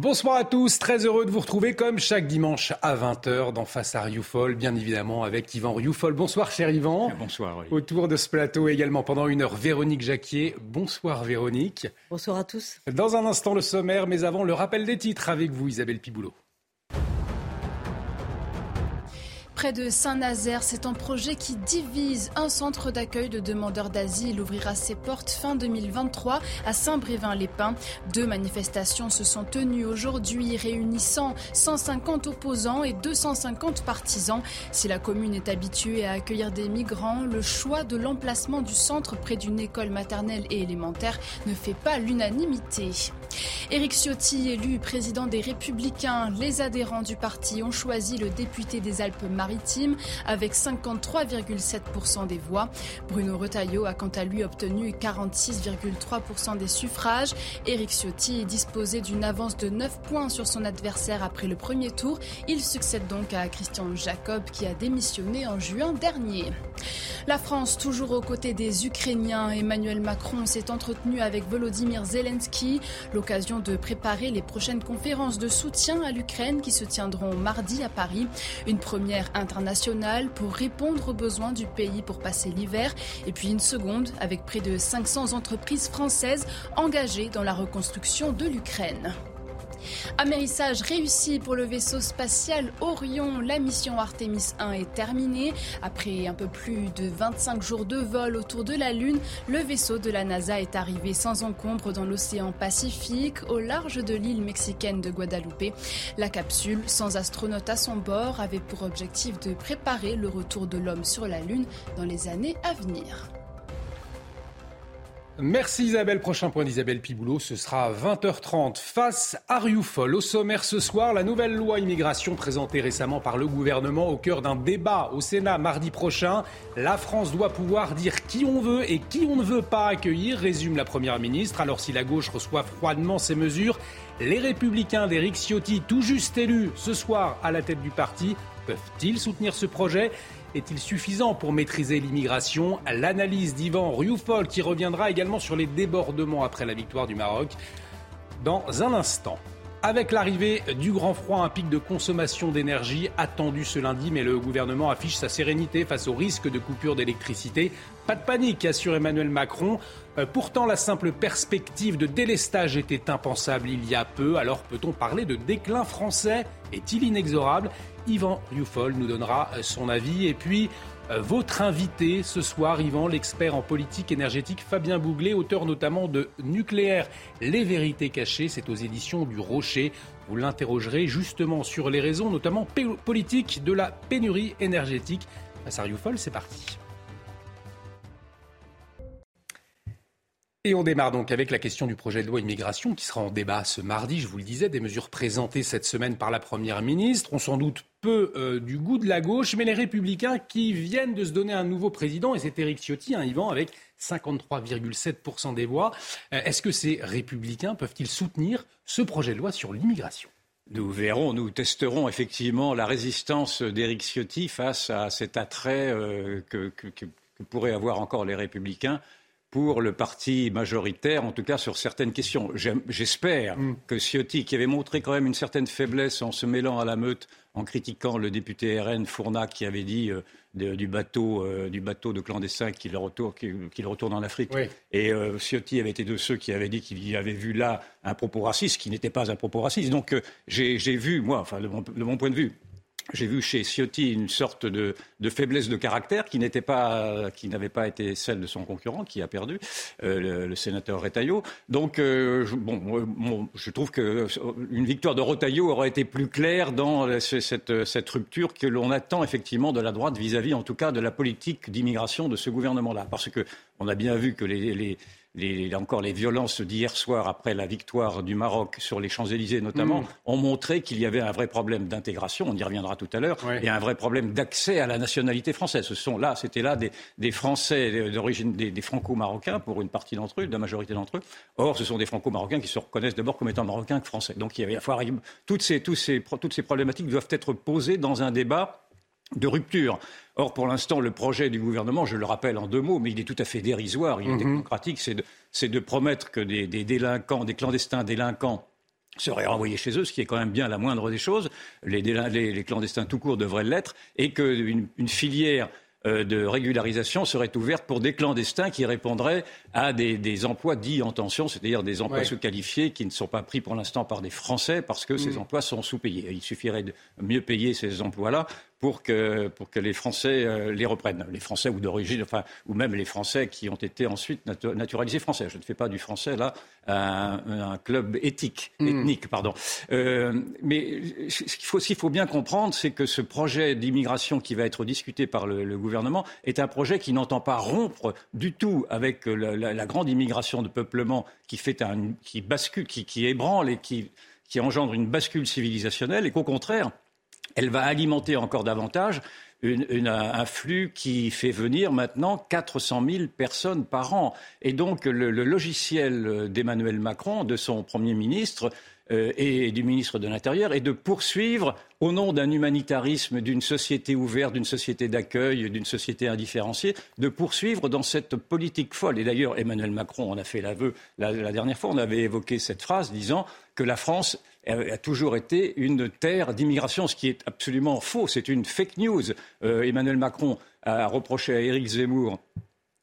Bonsoir à tous, très heureux de vous retrouver comme chaque dimanche à 20h dans Face à Rioufol, bien évidemment avec Yvan Rioufol. Bonsoir cher Yvan. Bonsoir. Autour de ce plateau également pendant une heure, Véronique Jacquier. Bonsoir Véronique. Bonsoir à tous. Dans un instant le sommaire, mais avant le rappel des titres avec vous Isabelle Piboulot. Près de Saint-Nazaire, c'est un projet qui divise. Un centre d'accueil de demandeurs d'asile ouvrira ses portes fin 2023 à Saint-Brévin-les-Pins. Deux manifestations se sont tenues aujourd'hui, réunissant 150 opposants et 250 partisans. Si la commune est habituée à accueillir des migrants, le choix de l'emplacement du centre près d'une école maternelle et élémentaire ne fait pas l'unanimité. Éric Ciotti, élu président des Républicains, les adhérents du parti ont choisi le député des Alpes-Maritimes avec 53,7% des voix. Bruno Retailleau a quant à lui obtenu 46,3% des suffrages. Éric Ciotti disposé d'une avance de 9 points sur son adversaire après le premier tour. Il succède donc à Christian Jacob qui a démissionné en juin dernier. La France, toujours aux côtés des Ukrainiens, Emmanuel Macron s'est entretenu avec Volodymyr Zelensky, l'occasion de préparer les prochaines conférences de soutien à l'Ukraine qui se tiendront mardi à Paris. Une première internationale pour répondre aux besoins du pays pour passer l'hiver, et puis une seconde avec près de 500 entreprises françaises engagées dans la reconstruction de l'Ukraine. Amérissage réussi pour le vaisseau spatial Orion. La mission Artemis 1 est terminée. Après un peu plus de 25 jours de vol autour de la Lune, le vaisseau de la NASA est arrivé sans encombre dans l'océan Pacifique, au large de l'île mexicaine de Guadeloupe. La capsule, sans astronaute à son bord, avait pour objectif de préparer le retour de l'homme sur la Lune dans les années à venir. Merci Isabelle. Prochain point d'Isabelle Piboulot, ce sera à 20h30 face à Rioufol. Au sommaire ce soir, la nouvelle loi immigration présentée récemment par le gouvernement au cœur d'un débat au Sénat mardi prochain. La France doit pouvoir dire qui on veut et qui on ne veut pas accueillir, résume la Première ministre. Alors si la gauche reçoit froidement ces mesures, les républicains d'Éric Ciotti, tout juste élus ce soir à la tête du parti, peuvent-ils soutenir ce projet? Est-il suffisant pour maîtriser l'immigration? L'analyse d'Ivan Rioufol qui reviendra également sur les débordements après la victoire du Maroc dans un instant. Avec l'arrivée du grand froid, un pic de consommation d'énergie attendu ce lundi, mais le gouvernement affiche sa sérénité face au risque de coupure d'électricité. Pas de panique, assure Emmanuel Macron. Euh, pourtant, la simple perspective de délestage était impensable il y a peu. Alors peut-on parler de déclin français? Est-il inexorable? Yvan Rioufol nous donnera euh, son avis. Et puis, votre invité ce soir, Yvan, l'expert en politique énergétique Fabien Bouglet, auteur notamment de Nucléaire, les vérités cachées, c'est aux éditions du Rocher. Vous l'interrogerez justement sur les raisons, notamment politiques, de la pénurie énergétique. À Rioufol, c'est parti. Et on démarre donc avec la question du projet de loi immigration qui sera en débat ce mardi. Je vous le disais, des mesures présentées cette semaine par la Première ministre ont sans doute peu euh, du goût de la gauche, mais les républicains qui viennent de se donner un nouveau président, et c'est Éric Ciotti, un Yvan, avec 53,7% des voix. Euh, est-ce que ces républicains peuvent-ils soutenir ce projet de loi sur l'immigration? Nous verrons, nous testerons effectivement la résistance d'Éric Ciotti face à cet attrait euh, que, pourraient avoir encore les républicains pour le parti majoritaire, en tout cas sur certaines questions. J'espère mm. que Ciotti, qui avait montré quand même une certaine faiblesse en se mêlant à la meute, en critiquant le député RN Fournac qui avait dit euh, du, bateau, euh, du bateau de clandestins qu'il retourne, qu retourne en Afrique. Et euh, Ciotti avait été de ceux qui avaient dit qu'il y avait vu là un propos raciste, qui n'était pas un propos raciste. Donc j'ai vu, moi, enfin de mon point de vue, j'ai vu chez Ciotti une sorte de, faiblesse de caractère qui n'était pas, qui n'avait pas été celle de son concurrent, qui a perdu, euh, le, sénateur Retailleau. Donc, euh, je, bon, je trouve qu'une victoire de Retailleau aurait été plus claire dans cette, cette rupture que l'on attend effectivement de la droite vis-à-vis, en tout cas, de la politique d'immigration de ce gouvernement-là, parce que on a bien vu que les, les, encore les violences d'hier soir après la victoire du Maroc sur les Champs-Élysées notamment, mm. ont montré qu'il y avait un vrai problème d'intégration, on y reviendra tout à l'heure, et un vrai problème d'accès à la nationalité française. Ce sont là, c'était là des, Français d'origine, des, Franco-Marocains pour une partie d'entre eux, de la majorité d'entre eux. Or, ce sont des Franco-Marocains qui se reconnaissent d'abord comme étant Marocains que Français. Donc, il y a, toutes ces, toutes ces, toutes ces problématiques doivent être posées dans un débat de rupture. Or, pour l'instant, le projet du gouvernement, je le rappelle en deux mots, mais il est tout à fait dérisoire, il est mhm. technocratique, c'est de, promettre que des, délinquants, des clandestins délinquants seraient renvoyés chez eux, ce qui est quand même bien la moindre des choses. Les, clandestins tout court devraient l'être, et qu'une une filière euh, de régularisation serait ouverte pour des clandestins qui répondraient à des, emplois dits en tension, c'est-à-dire des emplois sous-qualifiés qui ne sont pas pris pour l'instant par des Français parce que ces mm. emplois sont sous-payés. Il suffirait de mieux payer ces emplois-là pour que, pour que les Français euh, les reprennent. Les Français ou d'origine, enfin, ou même les Français qui ont été ensuite naturalisés français. Je ne fais pas du français là un, un club éthique, hmm. ethnique, pardon. Euh, mais ce qu'il faut, faut, bien comprendre, c'est que ce projet d'immigration qui va être discuté par le, gouvernement est un projet qui n'entend pas rompre du tout avec la, la, grande immigration de peuplement qui fait un, qui bascule, qui, qui ébranle et qui, qui engendre une bascule civilisationnelle, et qu'au contraire elle va alimenter encore davantage un flux qui fait venir maintenant 400 000 personnes par an. Et donc le, logiciel d'Emmanuel Macron, de son Premier ministre, euh, et du ministre de l'Intérieur est de poursuivre, au nom d'un humanitarisme, d'une société ouverte, d'une société d'accueil, d'une société indifférenciée, de poursuivre dans cette politique folle. Et d'ailleurs, Emmanuel Macron en a fait l'aveu la dernière fois. On avait évoqué cette phrase disant que la France a toujours été une terre d'immigration, ce qui est absolument faux. C'est une fake news. Euh, Emmanuel Macron a reproché à Éric Zemmour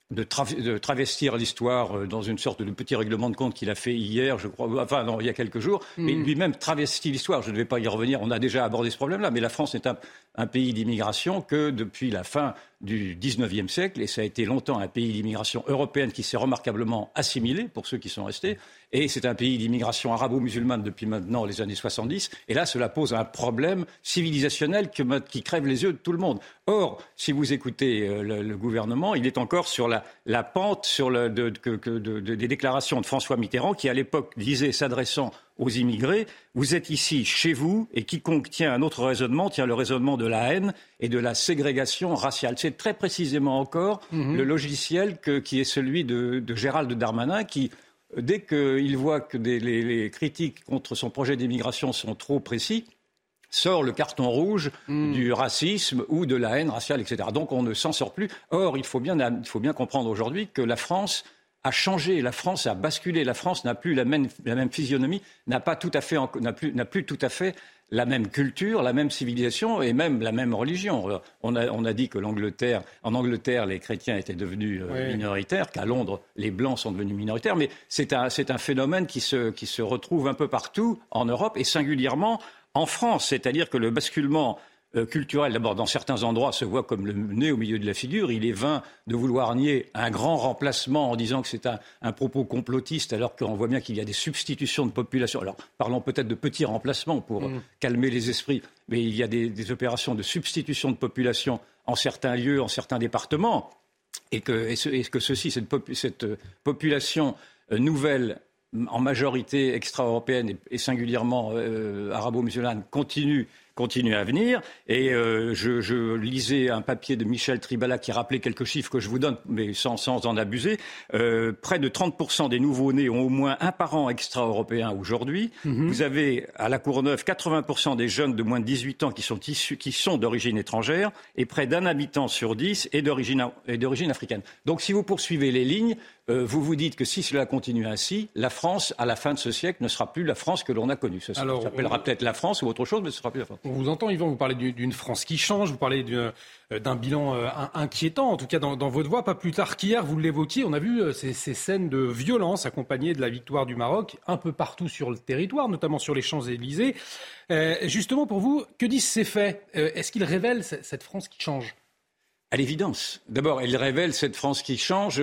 de, travestir l'histoire euh, dans une sorte de petit règlement de compte qu'il a fait hier, je crois, enfin non, il y a quelques jours, mais hmm. lui-même travestit l'histoire. Je ne vais pas y revenir, on a déjà abordé ce problème-là, mais la France est un pays d'immigration que depuis la fin du XIXe siècle, et ça a été longtemps un pays d'immigration européenne qui s'est remarquablement assimilé, pour ceux qui sont restés, et c'est un pays d'immigration arabo-musulmane depuis maintenant les années 70, et là cela pose un problème civilisationnel qui crève les yeux de tout le monde. Or, si vous écoutez euh, le, gouvernement, il est encore sur la, pente sur des déclarations de François Mitterrand, qui à l'époque disait, s'adressant aux immigrés. Vous êtes ici chez vous et quiconque tient un autre raisonnement tient le raisonnement de la haine et de la ségrégation raciale. C'est très précisément encore mhm. le logiciel qui est celui de, Gérald Darmanin qui, dès qu'il voit que les, critiques contre son projet d'immigration sont trop précis, sort le carton rouge mhm. du racisme ou de la haine raciale, etc. Donc on ne s'en sort plus. Or, il faut bien, il faut bien comprendre aujourd'hui que la France a changé, la France a basculé, la France n'a plus la même, physionomie, n'a pas tout à fait, n'a plus, plus, tout à fait la même culture, la même civilisation et même la même religion. On a, on a dit que l'Angleterre, en Angleterre, les chrétiens étaient devenus euh, minoritaires, qu'à Londres, les blancs sont devenus minoritaires, mais c'est un, un, phénomène qui se, qui se retrouve un peu partout en Europe et singulièrement en France. C'est-à-dire que le basculement euh, culturel, d'abord, dans certains endroits, se voit comme le nez au milieu de la figure. Il est vain de vouloir nier un grand remplacement en disant que c'est un, propos complotiste, alors qu'on voit bien qu'il y a des substitutions de population. Alors, parlons peut-être de petits remplacements pour mm. calmer les esprits, mais il y a des, opérations de substitution de population en certains lieux, en certains départements, et que, ceci, cette, euh, population euh, nouvelle en majorité extra-européenne et, singulièrement arabo-musulmane continue continue à venir. Et euh, je, lisais un papier de Michel Tribala qui rappelait quelques chiffres que je vous donne, mais sans, sans en abuser. Euh, près de 30% des nouveaux-nés ont au moins un parent extra-européen aujourd'hui. Mhm. Vous avez à la Courneuve 80% des jeunes de moins de 18 ans qui sont issus, qui sont d'origine étrangère, et près d'un habitant sur dix est d'origine africaine. Donc si vous poursuivez les lignes, euh, vous vous dites que si cela continue ainsi, la France, à la fin de ce siècle, ne sera plus la France que l'on a connue. Ça s'appellera peut-être la France ou autre chose, mais ce ne sera plus la France. On vous entend, Yvan, vous parlez d'une France qui change, vous parlez euh, d'un bilan euh, inquiétant, en tout cas dans, votre voix. Pas plus tard qu'hier, vous l'évoquiez, on a vu ces, ces, scènes de violence accompagnées de la victoire du Maroc un peu partout sur le territoire, notamment sur les Champs-Élysées. justement, pour vous, que disent ces faits? Est-ce qu'ils révèlent cette France qui change? À l'évidence. D'abord, ils révèlent cette France qui change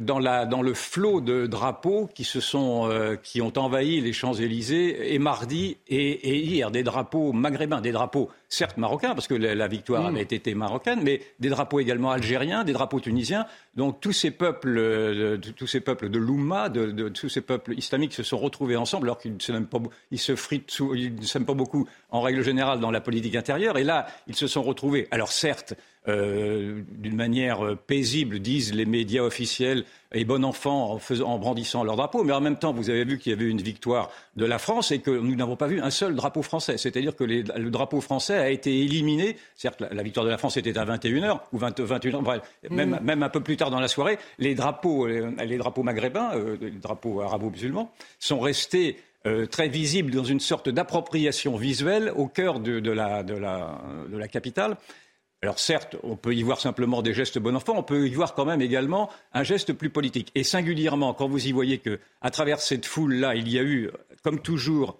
dans, la, dans le flot de drapeaux qui, se sont, euh, qui ont envahi les Champs-Élysées et mardi et, hier, des drapeaux maghrébins, des drapeaux certes marocains, parce que la, victoire mmh. avait été marocaine, mais des drapeaux également algériens, des drapeaux tunisiens. Donc tous ces peuples, euh, de, tous ces peuples de l'Oumma, de, tous ces peuples islamiques se sont retrouvés ensemble, alors qu'ils ne pas, ils se fritent, ils ne s'aiment pas beaucoup en règle générale dans la politique intérieure. Et là, ils se sont retrouvés. Alors certes, euh, d'une manière euh, paisible, disent les médias officiels, et bon enfant en, faisant, en brandissant leur drapeau. Mais en même temps, vous avez vu qu'il y avait une victoire de la France et que nous n'avons pas vu un seul drapeau français. C'est-à-dire que le drapeau français a été éliminé. Certes, la, victoire de la France était à 21h ou 20, 21h, bref, même, mm. même, un peu plus tard dans la soirée. Les drapeaux, euh, les, drapeaux maghrébins, les drapeaux arabo-musulmans, sont restés très visibles dans une sorte d'appropriation visuelle au cœur de la capitale. Alors certes, on peut y voir simplement des gestes bon enfant, on peut y voir quand même également un geste plus politique. Et singulièrement, quand vous y voyez que, à travers cette foule-là, il y a eu, comme toujours,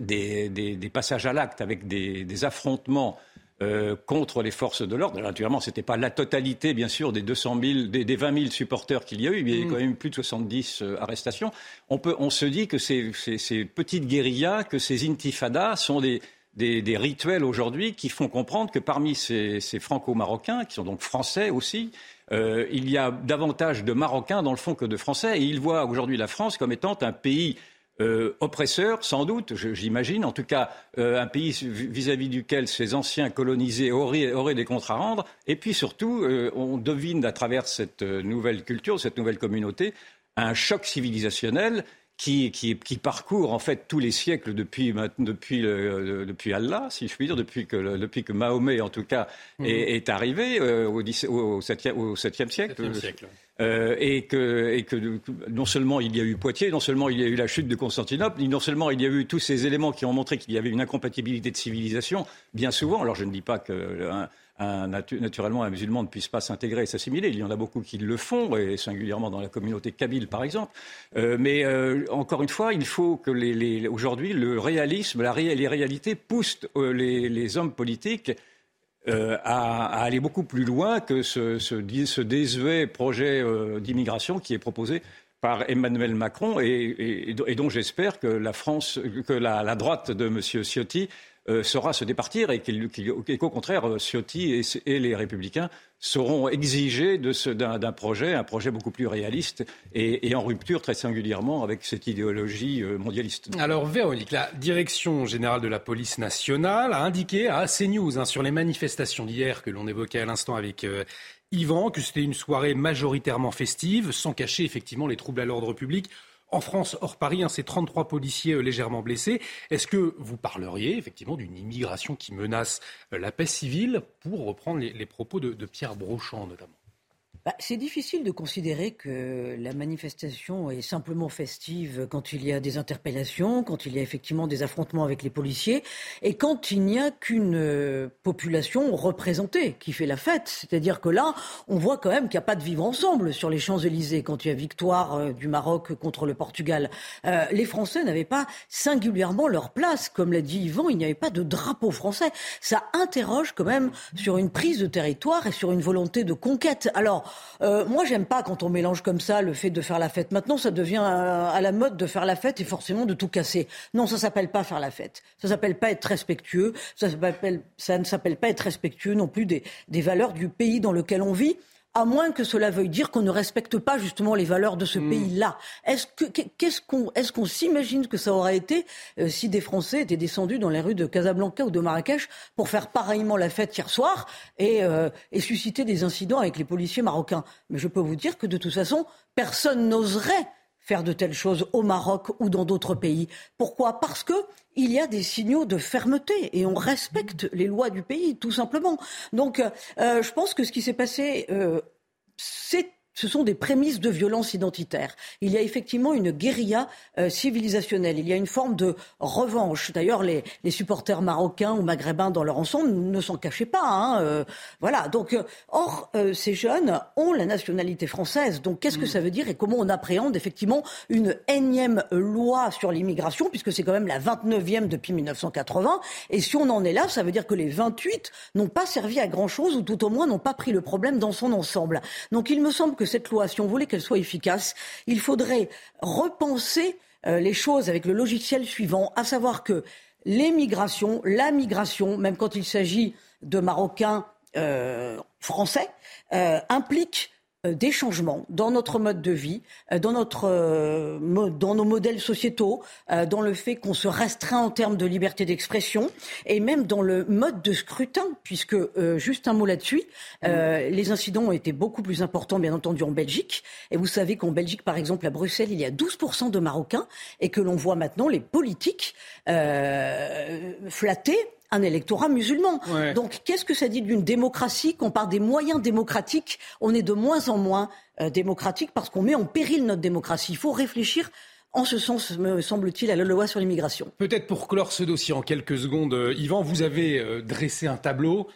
des, passages à l'acte avec des, affrontements euh, contre les forces de l'ordre. Naturellement, ce n'était pas la totalité, bien sûr, des 200 000, des, 20 000 supporters qu'il y a eu. Il y a eu mm. quand même plus de 70 euh, arrestations. On, on se dit que ces, ces petites guérillas, que ces intifadas sont des des, rituels aujourd'hui qui font comprendre que parmi ces, franco-marocains, qui sont donc français aussi, euh, il y a davantage de Marocains dans le fond que de Français. Et ils voient aujourd'hui la France comme étant un pays euh, oppresseur, sans doute, j'imagine, en tout cas euh, un pays vis-à-vis duquel ces anciens colonisés auraient, auraient, des comptes à rendre. Et puis surtout, on devine à travers cette nouvelle culture, cette nouvelle communauté, un choc civilisationnel qui, qui, qui, parcourt en fait tous les siècles depuis, depuis, depuis Allah, si je puis dire, depuis que, depuis que Mahomet en tout cas mhm. est, arrivé euh, au, au, 7e, au 7e siècle. siècle. Euh, et, que, et, que, non seulement il y a eu Poitiers, non seulement il y a eu la chute de Constantinople, non seulement il y a eu tous ces éléments qui ont montré qu'il y avait une incompatibilité de civilisation, bien souvent. Alors je ne dis pas que naturellement un musulman ne puisse pas s'intégrer et s'assimiler. Il y en a beaucoup qui le font, et singulièrement dans la communauté kabyle, par exemple. Euh, mais euh, encore une fois, il faut que les, aujourd'hui le réalisme, la les réalités poussent euh, les, hommes politiques à, aller beaucoup plus loin que ce, désuet projet d'immigration qui est proposé par Emmanuel Macron et, dont j'espère que la France, que la, droite de M. Ciotti saura se départir et qu'au contraire, euh, Ciotti et, les Républicains seront exigés d'un projet, un projet beaucoup plus réaliste et, en rupture très singulièrement avec cette idéologie euh, mondialiste. Alors Véronique, la direction générale de la police nationale a indiqué à CNews hein, sur les manifestations d'hier que l'on évoquait à l'instant avec Yvan que c'était une soirée majoritairement festive, sans cacher effectivement les troubles à l'ordre public. En France, hors Paris, hein, c'est 33 policiers euh, légèrement blessés. Est-ce que vous parleriez effectivement d'une immigration qui menace euh, la paix civile, pour reprendre les, propos de Pierre Brochant notamment? Bah, c'est difficile de considérer que la manifestation est simplement festive quand il y a des interpellations, quand il y a effectivement des affrontements avec les policiers, et quand il n'y a qu'une euh, population représentée qui fait la fête. C'est-à-dire que là, on voit quand même qu'il n'y a pas de vivre ensemble sur les Champs-Élysées quand il y a victoire euh, du Maroc contre le Portugal. Euh, les Français n'avaient pas singulièrement leur place. Comme l'a dit Yvan, il n'y avait pas de drapeau français. Ça interroge quand même sur une prise de territoire et sur une volonté de conquête. Alors, euh, moi, j'aime pas quand on mélange comme ça le fait de faire la fête. Maintenant, ça devient à, la mode de faire la fête et forcément de tout casser. Non, ça s'appelle pas faire la fête. Ça s'appelle pas être respectueux. Ça ne s'appelle pas être respectueux non plus des valeurs du pays dans lequel on vit à moins que cela veuille dire qu'on ne respecte pas justement les valeurs de ce hmm. pays-là. Est-ce qu'est-ce qu'on est-ce qu'on s'imagine que ça aurait été euh, si des Français étaient descendus dans les rues de Casablanca ou de Marrakech pour faire pareillement la fête hier soir et, euh, et susciter des incidents avec les policiers marocains? Mais je peux vous dire que de toute façon, personne n'oserait faire de telles choses au Maroc ou dans d'autres pays. Pourquoi? Parce que il y a des signaux de fermeté et on respecte les lois du pays, tout simplement. Donc, euh, je pense que ce qui s'est passé, euh, c'est ce sont des prémices de violence identitaire. Il y a effectivement une guérilla euh, civilisationnelle. Il y a une forme de revanche. D'ailleurs, les, supporters marocains ou maghrébins dans leur ensemble ne s'en cachaient pas. Hein, euh, voilà. Donc, euh, or, ces jeunes ont la nationalité française. Donc, qu'est-ce que mm. ça veut dire et comment on appréhende effectivement une énième loi sur l'immigration, puisque c'est quand même la 29e depuis 1980. Et si on en est là, ça veut dire que les 28 n'ont pas servi à grand-chose ou tout au moins n'ont pas pris le problème dans son ensemble. Donc, il me semble que cette loi, si on voulait qu'elle soit efficace, il faudrait repenser euh, les choses avec le logiciel suivant, à savoir que les migrations, la migration, même quand il s'agit de Marocains euh, français, euh, implique des changements dans notre mode de vie, euh, dans, notre, euh, dans nos modèles sociétaux, dans le fait qu'on se restreint en termes de liberté d'expression et même dans le mode de scrutin, puisque, juste un mot là-dessus, les incidents ont été beaucoup plus importants, bien entendu, en Belgique. Et vous savez qu'en Belgique, par exemple, à Bruxelles, il y a 12% de Marocains et que l'on voit maintenant les politiques flatter un électorat musulman. Donc qu'est-ce que ça dit d'une démocratie Qu'on par des moyens démocratiques, on est de moins en moins euh, démocratique parce qu'on met en péril notre démocratie? Il faut réfléchir en ce sens, me semble-t-il, à la loi sur l'immigration. Peut-être pour clore ce dossier en quelques secondes, euh, Yvan, vous avez euh, dressé un tableau.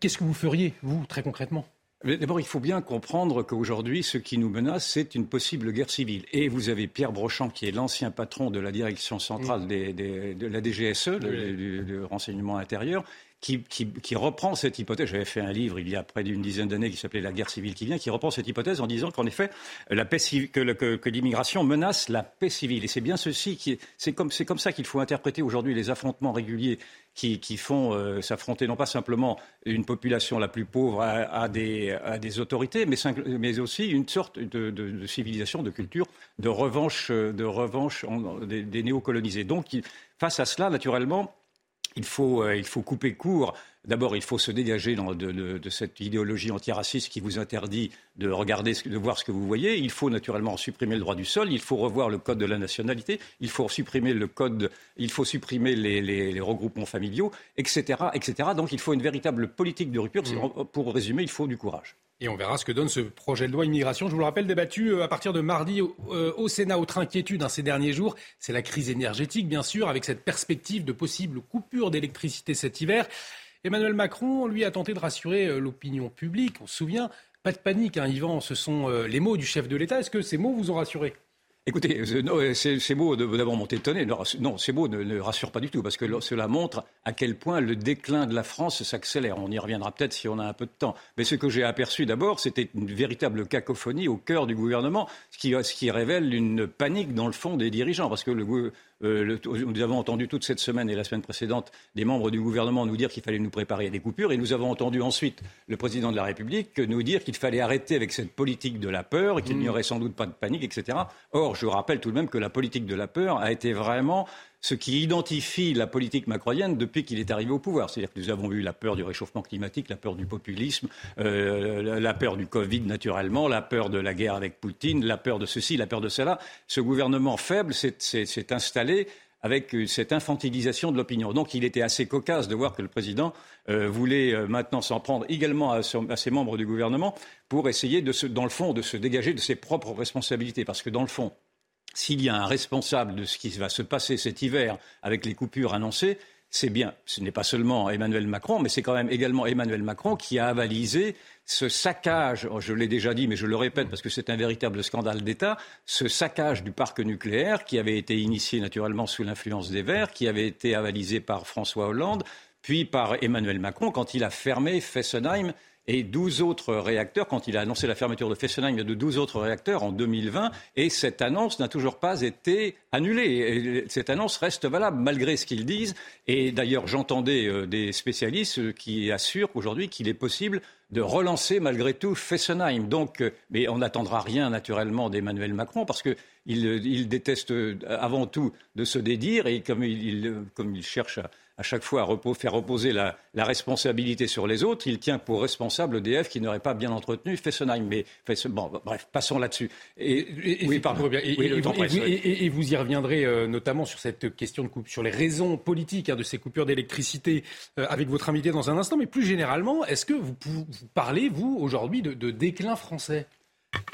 Qu'est-ce que vous feriez, vous, très concrètement? D'abord, il faut bien comprendre qu'aujourd'hui, ce qui nous menace, c'est une possible guerre civile. Et vous avez Pierre Brochant, qui est l'ancien patron de la direction centrale de la DGSE, le, renseignement intérieur, qui, reprend cette hypothèse. J'avais fait un livre il y a près d'une dizaine d'années qui s'appelait La guerre civile qui vient, qui reprend cette hypothèse en disant qu'en effet, la paix que, l'immigration menace la paix civile. Et c'est bien ceci qui c'est comme, comme ça qu'il faut interpréter aujourd'hui les affrontements réguliers qui, font euh, s'affronter non pas simplement une population la plus pauvre à, des, autorités, mais, mais, aussi une sorte de, civilisation, de culture, de revanche, de revanche des, des néocolonisés. Donc, face à cela, naturellement, il faut, euh, il faut couper court. D'abord, il faut se dégager de, cette idéologie antiraciste qui vous interdit de regarder, de voir ce que vous voyez. Il faut naturellement supprimer le droit du sol. Il faut revoir le code de la nationalité. Il faut supprimer le code. Il faut supprimer les, regroupements familiaux, etc., etc. Donc, il faut une véritable politique de rupture. Mmh. Pour résumer, il faut du courage. Et on verra ce que donne ce projet de loi immigration. Je vous le rappelle, débattu euh, à partir de mardi euh, au Sénat. Autre inquiétude hein, ces derniers jours, c'est la crise énergétique, bien sûr, avec cette perspective de possible coupure d'électricité cet hiver. Emmanuel Macron, lui, a tenté de rassurer euh, l'opinion publique. On se souvient, pas de panique, hein, Yvan, ce sont les mots du chef de l'État. Est-ce que ces mots vous ont rassuré? Écoutez, euh, ces mots d'abord m'ont étonné. Non, ces mots ne, ne, rassurent pas du tout, parce que cela montre à quel point le déclin de la France s'accélère. On y reviendra peut-être si on a un peu de temps. Mais ce que j'ai aperçu d'abord, c'était une véritable cacophonie au cœur du gouvernement, ce qui, ce qui révèle une panique dans le fond des dirigeants, parce que le, euh, nous avons entendu toute cette semaine et la semaine précédente des membres du gouvernement nous dire qu'il fallait nous préparer à des coupures et nous avons entendu ensuite le président de la République nous dire qu'il fallait arrêter avec cette politique de la peur et qu'il n'y mmh. aurait sans doute pas de panique, etc. Or, je rappelle tout de même que la politique de la peur a été vraiment ce qui identifie la politique macronienne depuis qu'il est arrivé au pouvoir. C'est-à-dire que nous avons vu la peur du réchauffement climatique, la peur du populisme, euh, la peur du Covid naturellement, la peur de la guerre avec Poutine, la peur de ceci, la peur de cela. Ce gouvernement faible s'est installé avec cette infantilisation de l'opinion. Donc il était assez cocasse de voir que le président euh, voulait euh, maintenant s'en prendre également à, ses membres du gouvernement pour essayer, de dans le fond, de se dégager de ses propres responsabilités. Parce que dans le fond, s'il y a un responsable de ce qui va se passer cet hiver avec les coupures annoncées, c'est bien, ce n'est pas seulement Emmanuel Macron, mais c'est quand même également Emmanuel Macron qui a avalisé ce saccage, oh, je l'ai déjà dit, mais je le répète parce que c'est un véritable scandale d'État, ce saccage du parc nucléaire qui avait été initié naturellement sous l'influence des Verts, qui avait été avalisé par François Hollande, puis par Emmanuel Macron quand il a fermé Fessenheim et 12 autres réacteurs, quand il a annoncé la fermeture de Fessenheim, de 12 autres réacteurs en 2020, et cette annonce n'a toujours pas été annulée. Et cette annonce reste valable malgré ce qu'ils disent. Et d'ailleurs, j'entendais euh, des spécialistes qui assurent aujourd'hui qu'il est possible de relancer malgré tout Fessenheim. Donc, euh, mais on n'attendra rien naturellement d'Emmanuel Macron parce qu'il il déteste euh, avant tout de se dédire et il, comme il cherche à à chaque fois faire reposer la, responsabilité sur les autres, il tient pour responsable EDF qui n'aurait pas bien entretenu Fessenheim. Mais bon, bref, passons là-dessus. Et, oui, pardon. Et, vous y reviendrez euh, notamment sur cette question de coupe, sur les raisons politiques hein, de ces coupures d'électricité euh, avec votre invité dans un instant. Mais plus généralement, est-ce que vous, parlez, vous, aujourd'hui, de déclin français?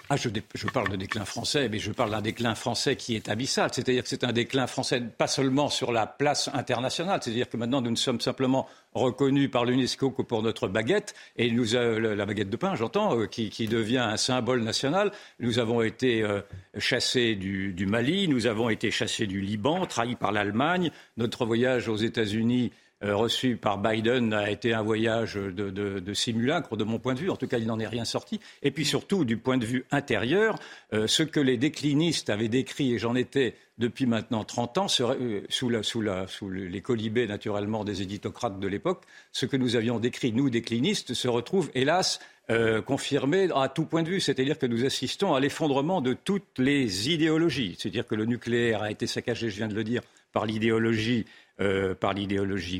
Ah, je, parle de déclin français, mais je parle d'un déclin français qui est abyssal. C'est-à-dire que c'est un déclin français pas seulement sur la place internationale, c'est-à-dire que maintenant nous ne sommes simplement reconnus par l'UNESCO que pour notre baguette, et nous, la baguette de pain, j'entends, euh, qui, devient un symbole national. Nous avons été euh, chassés du, du, Mali, nous avons été chassés du Liban, trahis par l'Allemagne. Notre voyage aux États-Unis reçu par Biden a été un voyage de, simulacre, de mon point de vue. En tout cas, il n'en est rien sorti. Et puis surtout, du point de vue intérieur, ce que les déclinistes avaient décrit, et j'en étais depuis maintenant 30 ans, sous, sous, les colibés naturellement des éditocrates de l'époque, ce que nous avions décrit, nous, déclinistes, se retrouve hélas euh, confirmé à tout point de vue, c'est-à-dire que nous assistons à l'effondrement de toutes les idéologies. C'est-à-dire que le nucléaire a été saccagé, je viens de le dire, par l'idéologie, euh,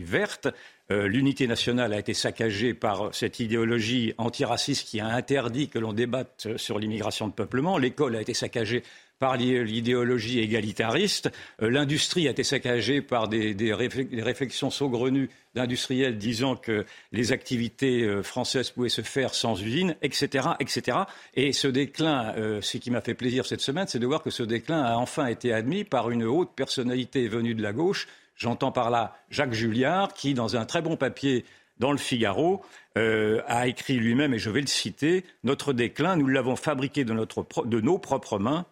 verte. Euh, l'unité nationale a été saccagée par cette idéologie antiraciste qui a interdit que l'on débatte sur l'immigration de peuplement. L'école a été saccagée par l'idéologie égalitariste. Euh, l'industrie a été saccagée par des, réflexions saugrenues d'industriels disant que les activités françaises pouvaient se faire sans usine, etc., etc. Et ce déclin, ce qui m'a fait plaisir cette semaine, c'est de voir que ce déclin a enfin été admis par une haute personnalité venue de la gauche. J'entends par là Jacques Julliard, qui, dans un très bon papier dans le Figaro, a écrit lui-même, et je vais le citer, Notre déclin, nous l'avons fabriqué de nos propres mains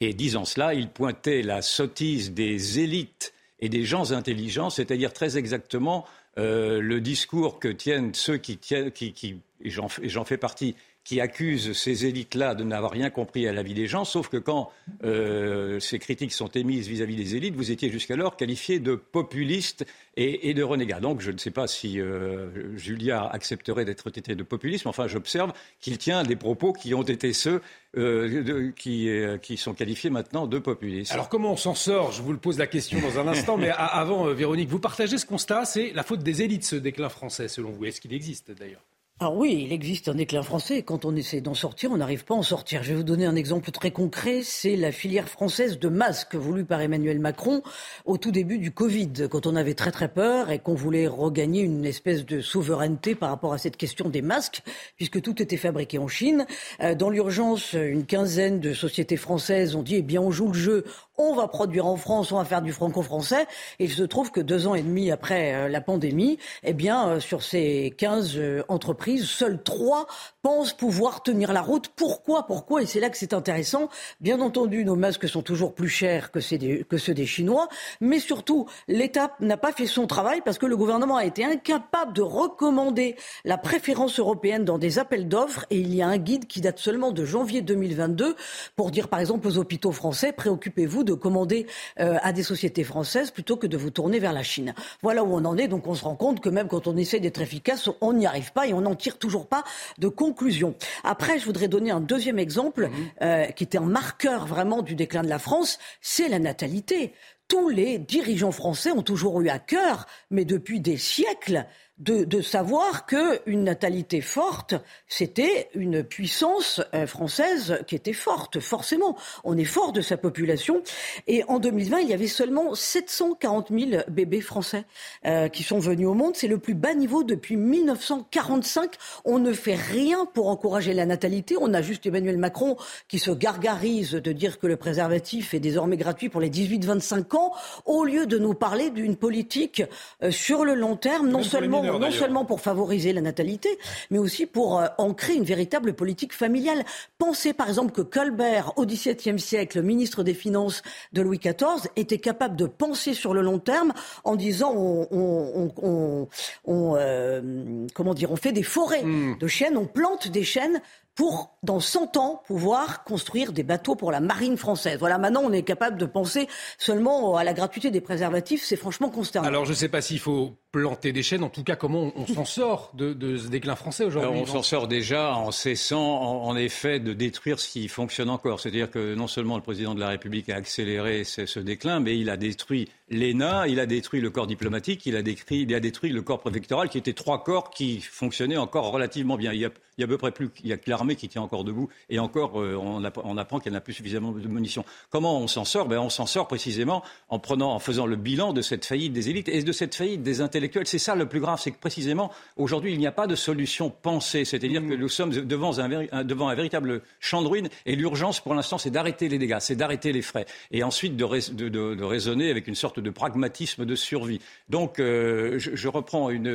et disant cela, il pointait la sottise des élites et des gens intelligents, c'est-à-dire très exactement euh, le discours que tiennent ceux qui tiennent, qui et j'en fais partie, qui accusent ces élites-là de n'avoir rien compris à la vie des gens, sauf que quand euh, ces critiques sont émises vis-à-vis des élites, vous étiez jusqu'alors qualifié de populiste et, de renégat. Donc je ne sais pas si euh, Julia accepterait d'être traité de populisme, enfin j'observe qu'il tient des propos qui ont été ceux euh, qui, qui, sont qualifiés maintenant de populistes. Alors comment on s'en sort? Je vous le pose la question dans un instant, mais avant, Véronique, vous partagez ce constat, c'est la faute des élites, ce déclin français, selon vous. Est-ce qu'il existe d'ailleurs? Ah oui, il existe un déclin français. Quand on essaie d'en sortir, on n'arrive pas à en sortir. Je vais vous donner un exemple très concret. C'est la filière française de masques voulue par Emmanuel Macron au tout début du Covid, quand on avait très très peur et qu'on voulait regagner une espèce de souveraineté par rapport à cette question des masques, puisque tout était fabriqué en Chine. Euh, dans l'urgence, une quinzaine de sociétés françaises ont dit, eh bien, on joue le jeu, on va produire en France, on va faire du franco-français. Et il se trouve que deux ans et demi après euh, la pandémie, eh bien, euh, sur ces 15 euh, entreprises, seules trois pensent pouvoir tenir la route. Pourquoi? Pourquoi? Et c'est là que c'est intéressant. Bien entendu, nos masques sont toujours plus chers que, que ceux des Chinois, mais surtout, l'État n'a pas fait son travail parce que le gouvernement a été incapable de recommander la préférence européenne dans des appels d'offres. Et il y a un guide qui date seulement de janvier 2022 pour dire, par exemple, aux hôpitaux français, préoccupez-vous de commander euh, à des sociétés françaises plutôt que de vous tourner vers la Chine. Voilà où on en est. Donc on se rend compte que même quand on essaie d'être efficace, on n'y arrive pas et on n'en tire toujours pas de conclusion. Après, je voudrais donner un deuxième exemple mhm. euh, qui était un marqueur vraiment du déclin de la France, c'est la natalité. Tous les dirigeants français ont toujours eu à cœur, mais depuis des siècles, de, de savoir qu'une natalité forte, c'était une puissance euh, française qui était forte, forcément. On est fort de sa population. Et en 2020, il y avait seulement 740 000 bébés français euh, qui sont venus au monde. C'est le plus bas niveau depuis 1945. On ne fait rien pour encourager la natalité. On a juste Emmanuel Macron qui se gargarise de dire que le préservatif est désormais gratuit pour les 18-25 ans, au lieu de nous parler d'une politique euh, sur le long terme, non seulement non seulement pour favoriser la natalité, mais aussi pour euh, ancrer une véritable politique familiale. Pensez par exemple que Colbert, au XVIIe siècle, ministre des Finances de Louis XIV, était capable de penser sur le long terme en disant on, euh, comment dire, on fait des forêts hmm. de chênes, on plante des chênes pour, dans 100 ans, pouvoir construire des bateaux pour la marine française. Voilà, maintenant, on est capable de penser seulement à la gratuité des préservatifs. C'est franchement consternant. Alors, je ne sais pas s'il faut planter des chaînes. En tout cas, comment on, s'en sort de, ce déclin français aujourd'hui On s'en sort déjà en cessant, en, effet, de détruire ce qui fonctionne encore. C'est-à-dire que non seulement le président de la République a accéléré ce, déclin, mais il a détruit l'ENA, il a détruit le corps diplomatique, il a, détruit, il a détruit le corps préfectoral, qui étaient trois corps qui fonctionnaient encore relativement bien. Il y a, il y a à peu près plus, il y a que l'armée qui tient encore debout, et encore, euh, on, on, apprend qu'elle n'a plus suffisamment de munitions. Comment on s'en sort? Ben, On s'en sort précisément en, prenant, en faisant le bilan de cette faillite des élites et de cette faillite des intellectuels c'est ça le plus grave, c'est que précisément, aujourd'hui, il n'y a pas de solution pensée. C'est-à-dire que nous sommes devant un, devant un véritable champ de ruines et l'urgence, pour l'instant, c'est d'arrêter les dégâts, c'est d'arrêter les frais. Et ensuite, de, raisonner avec une sorte de pragmatisme de survie. Donc, euh, je, reprends une,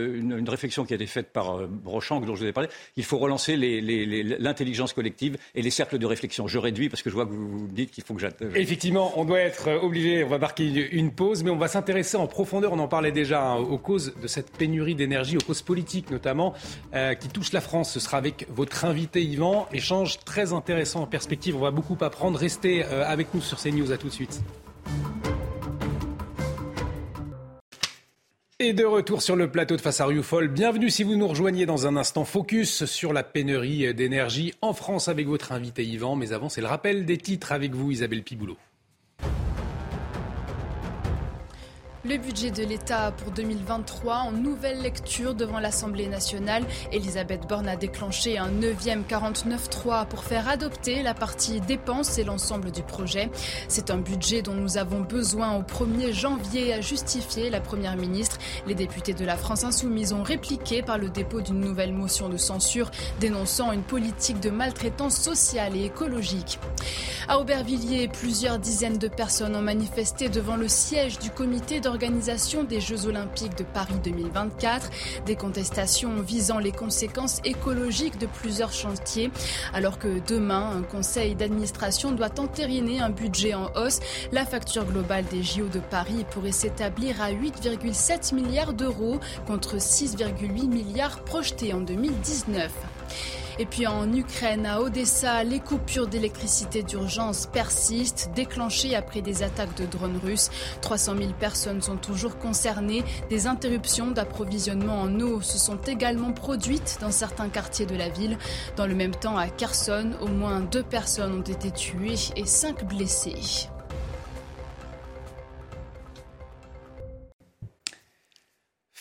réflexion qui a été faite par euh, Brochamp, dont je vous ai parlé. Il faut relancer l'intelligence collective et les cercles de réflexion. Je réduis parce que je vois que vous dites qu'il faut que j'attende. Effectivement, on doit être obligé, on va marquer une pause, mais on va s'intéresser en profondeur, on en parlait déjà, hein, aux causes de cette pénurie d'énergie, aux causes politiques notamment, euh, qui touchent la France. Ce sera avec votre invité Yvan. Échange très intéressant en perspective, on va beaucoup apprendre. Restez euh, avec nous sur CNews, à tout de suite. Et de retour sur le plateau de Face à Rioufol. Bienvenue si vous nous rejoignez dans un instant. Focus sur la pénurie d'énergie en France avec votre invité Yvan. Mais avant, c'est le rappel des titres avec vous, Isabelle Piboulot. Le budget de l'État pour 2023 en nouvelle lecture devant l'Assemblée nationale. Elisabeth Borne a déclenché un 9e 49.3 pour faire adopter la partie dépenses et l'ensemble du projet. C'est un budget dont nous avons besoin au 1er janvier, a justifié la Première ministre. Les députés de la France insoumise ont répliqué par le dépôt d'une nouvelle motion de censure dénonçant une politique de maltraitance sociale et écologique. À Aubervilliers, plusieurs dizaines de personnes ont manifesté devant le siège du comité de organisation des Jeux Olympiques de Paris 2024. Des contestations visant les conséquences écologiques de plusieurs chantiers. Alors que demain, un conseil d'administration doit entériner un budget en hausse, la facture globale des JO de Paris pourrait s'établir à 8,7 milliards d'euros contre 6,8 milliards projetés en 2019. Et puis en Ukraine, à Odessa, les coupures d'électricité d'urgence persistent, déclenchées après des attaques de drones russes. 300 000 personnes sont toujours concernées. Des interruptions d'approvisionnement en eau se sont également produites dans certains quartiers de la ville. Dans le même temps, à Kherson, au moins deux personnes ont été tuées et cinq blessées.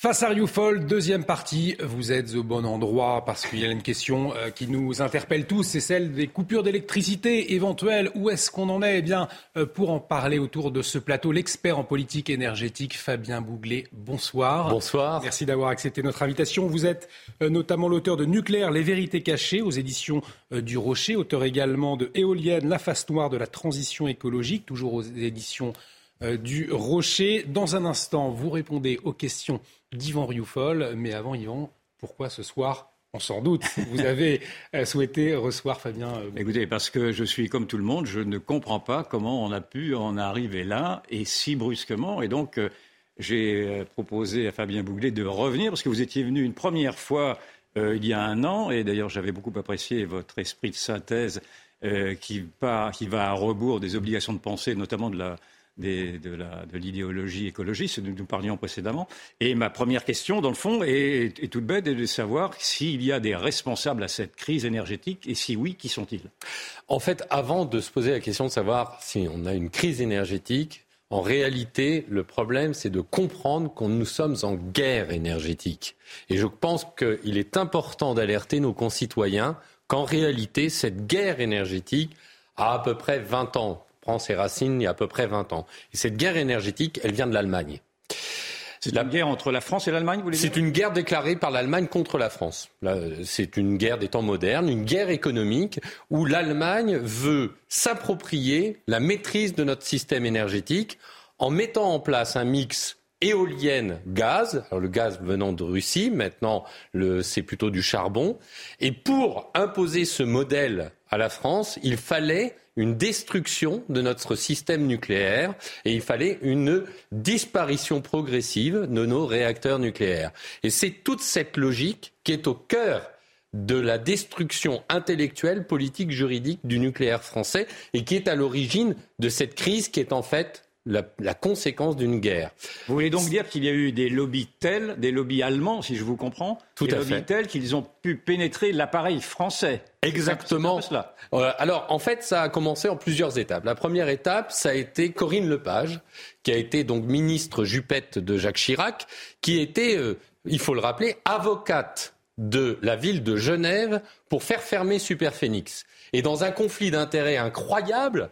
Face à Rioufol, deuxième partie, vous êtes au bon endroit parce qu'il y a une question euh, qui nous interpelle tous, c'est celle des coupures d'électricité éventuelles. Où est-ce qu'on en est? Eh bien, euh, pour en parler autour de ce plateau, l'expert en politique énergétique Fabien Bouglet, bonsoir. Bonsoir. Merci d'avoir accepté notre invitation. Vous êtes euh, notamment l'auteur de Nucléaire, les vérités cachées aux éditions du Rocher, auteur également de Éolienne, la face noire de la transition écologique, toujours aux éditions du Rocher. Dans un instant, vous répondez aux questions d'Yvan Rioufol. Mais avant, Yvan, pourquoi ce soir on s'en doute. Vous avez euh, souhaité recevoir Fabien. Euh, Écoutez, parce que je suis comme tout le monde, je ne comprends pas comment on a pu en arriver là et si brusquement. Et donc, euh, j'ai proposé à Fabien Bouglet de revenir parce que vous étiez venu une première fois il y a un an. Et d'ailleurs, j'avais beaucoup apprécié votre esprit de synthèse qui, qui va à rebours des obligations de pensée, notamment de la, de l'idéologie écologiste dont nous parlions précédemment. Et ma première question, dans le fond, est, toute bête, est de savoir s'il y a des responsables à cette crise énergétique et si oui, qui sont-ils? En fait, avant de se poser la question de savoir si on a une crise énergétique, en réalité, le problème, c'est de comprendre que nous sommes en guerre énergétique. Et je pense qu'il est important d'alerter nos concitoyens qu'en réalité, cette guerre énergétique a à peu près 20 ans ses racines il y a à peu près 20 ans. Et cette guerre énergétique, elle vient de l'Allemagne. C'est la guerre entre la France et l'Allemagne, vous voulez dire C'est une guerre déclarée par l'Allemagne contre la France. C'est une guerre des temps modernes, une guerre économique où l'Allemagne veut s'approprier la maîtrise de notre système énergétique en mettant en place un mix éolienne gaz, alors le gaz venant de Russie, maintenant c'est plutôt du charbon, et pour imposer ce modèle à la France, il fallait une destruction de notre système nucléaire et il fallait une disparition progressive de nos réacteurs nucléaires. Et c'est toute cette logique qui est au cœur de la destruction intellectuelle, politique, juridique du nucléaire français et qui est à l'origine de cette crise qui est en fait la, conséquence d'une guerre. Vous voulez donc dire qu'il y a eu des lobbies tels, des lobbies allemands, si je vous comprends, Tout des à lobbies tels qu'ils ont pu pénétrer l'appareil français. Exactement. Cela. Euh, alors, en fait, ça a commencé en plusieurs étapes. La première étape, ça a été Corinne Lepage, qui a été donc ministre jupette de Jacques Chirac, qui était, euh, il faut le rappeler, avocate de la ville de Genève pour faire fermer Superphénix. Et dans un conflit d'intérêts incroyable,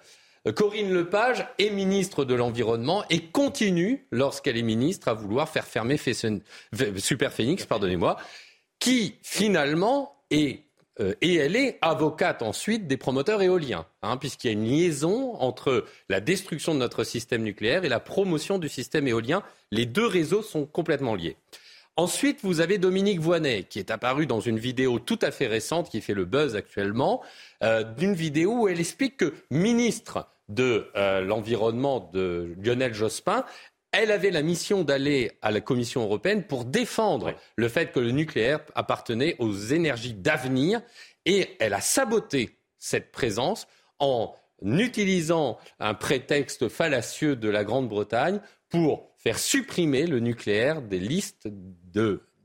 Corinne Lepage est ministre de l'Environnement et continue, lorsqu'elle est ministre, à vouloir faire fermer Superphénix, pardonnez-moi, qui finalement est euh, et elle est avocate ensuite des promoteurs éoliens, hein, puisqu'il y a une liaison entre la destruction de notre système nucléaire et la promotion du système éolien. Les deux réseaux sont complètement liés. Ensuite, vous avez Dominique Voynet, qui est apparu dans une vidéo tout à fait récente, qui fait le buzz actuellement, euh, d'une vidéo où elle explique que ministre de euh, l'Environnement de Lionel Jospin, elle avait la mission d'aller à la Commission européenne pour défendre le fait que le nucléaire appartenait aux énergies d'avenir. Et elle a saboté cette présence en utilisant un prétexte fallacieux de la Grande-Bretagne pour faire supprimer le nucléaire des listes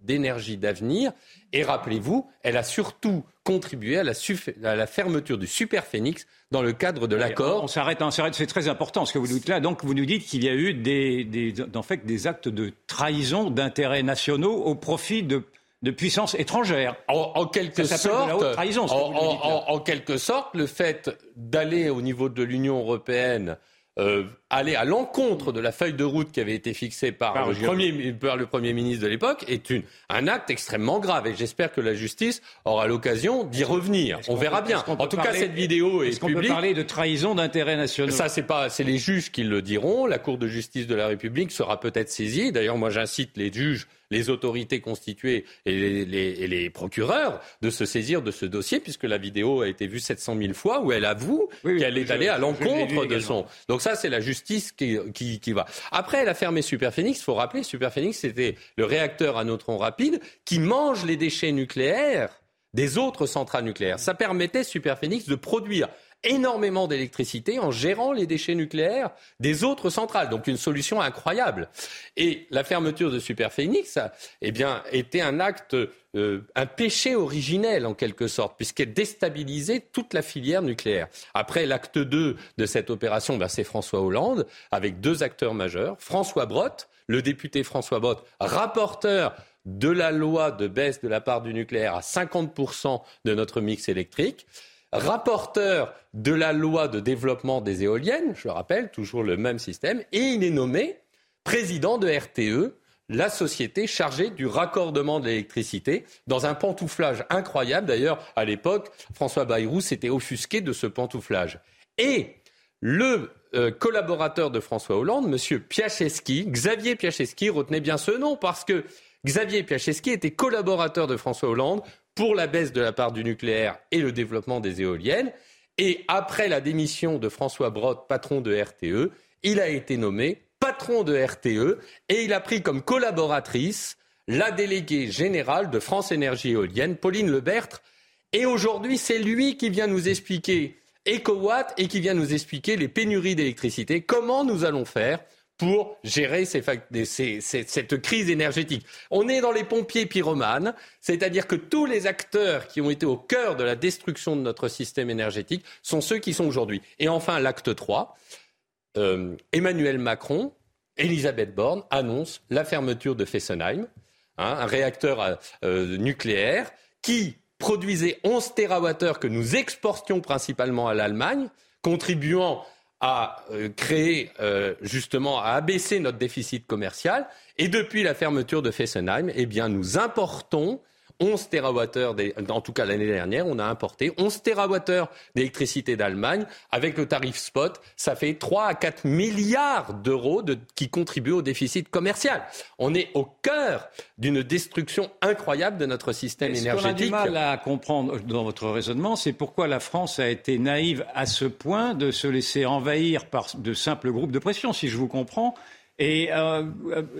d'énergie d'avenir. Et rappelez-vous, elle a surtout contribué à la, fermeture du Super Phoenix dans le cadre de l'accord. On, s'arrête, c'est très important ce que vous dites là. Donc vous nous dites qu'il y a eu des, en fait, des actes de trahison d'intérêts nationaux au profit de de puissance étrangère. En, quelque sorte, trahison, en, quelque sorte, le fait d'aller au niveau de l'Union européenne euh, aller à l'encontre de la feuille de route qui avait été fixée par, le, premier, par le, Premier, ministre de l'époque est une, un acte extrêmement grave. Et j'espère que la justice aura l'occasion d'y revenir. On, verra bien. En tout cas, cette vidéo est, est publique. On peut parler de trahison d'intérêts nationaux? Ça, c'est pas, c'est les juges qui le diront. La Cour de justice de la République sera peut-être saisie. D'ailleurs, moi, j'incite les juges les autorités constituées et les, procureurs de se saisir de ce dossier, puisque la vidéo a été vue 700 000 fois, où elle avoue qu'elle est allée à l'encontre de son. Donc ça, c'est la justice qui, qui, va. Après, elle a fermé Superphénix. Il faut rappeler, Superphénix, c'était le réacteur à neutrons rapides qui mange les déchets nucléaires des autres centrales nucléaires. Ça permettait Superphénix de produire énormément d'électricité en gérant les déchets nucléaires des autres centrales. Donc une solution incroyable. Et la fermeture de Superphénix, eh bien, était un acte, euh, un péché originel en quelque sorte, puisqu'elle déstabilisait toute la filière nucléaire. Après l'acte 2 de cette opération, ben, c'est François Hollande, avec deux acteurs majeurs. François Brotte, le député François Brotte, rapporteur de la loi de baisse de la part du nucléaire à 50% de notre mix électrique rapporteur de la loi de développement des éoliennes, je le rappelle, toujours le même système, et il est nommé président de RTE, la société chargée du raccordement de l'électricité, dans un pantouflage incroyable. D'ailleurs, à l'époque, François Bayrou s'était offusqué de ce pantouflage. Et le euh, collaborateur de François Hollande, M. Piacheski, Xavier Piacheski, retenez bien ce nom parce que Xavier Piacheski était collaborateur de François Hollande pour la baisse de la part du nucléaire et le développement des éoliennes. Et après la démission de François Brotte, patron de RTE, il a été nommé patron de RTE et il a pris comme collaboratrice la déléguée générale de France Énergie Éolienne, Pauline Lebertre. Et aujourd'hui, c'est lui qui vient nous expliquer EcoWatt et qui vient nous expliquer les pénuries d'électricité, comment nous allons faire pour gérer cette crise énergétique. On est dans les pompiers pyromanes, c'est-à-dire que tous les acteurs qui ont été au cœur de la destruction de notre système énergétique sont ceux qui sont aujourd'hui. Et enfin, l'acte 3, euh, Emmanuel Macron, Elisabeth Borne annoncent la fermeture de Fessenheim, hein, un réacteur euh, euh, nucléaire qui produisait 11 TWh que nous exportions principalement à l'Allemagne, contribuant à euh, créer euh, justement à abaisser notre déficit commercial. Et depuis la fermeture de Fessenheim, eh bien, nous importons 11 TWh, en tout cas l'année dernière, on a importé 11 TWh d'électricité d'Allemagne. Avec le tarif spot, ça fait 3 à 4 milliards d'euros qui contribuent au déficit commercial. On est au cœur d'une destruction incroyable de notre système énergétique. Ce qu'on a du mal à comprendre dans votre raisonnement, c'est pourquoi la France a été naïve à ce point de se laisser envahir par de simples groupes de pression, si je vous comprends euh,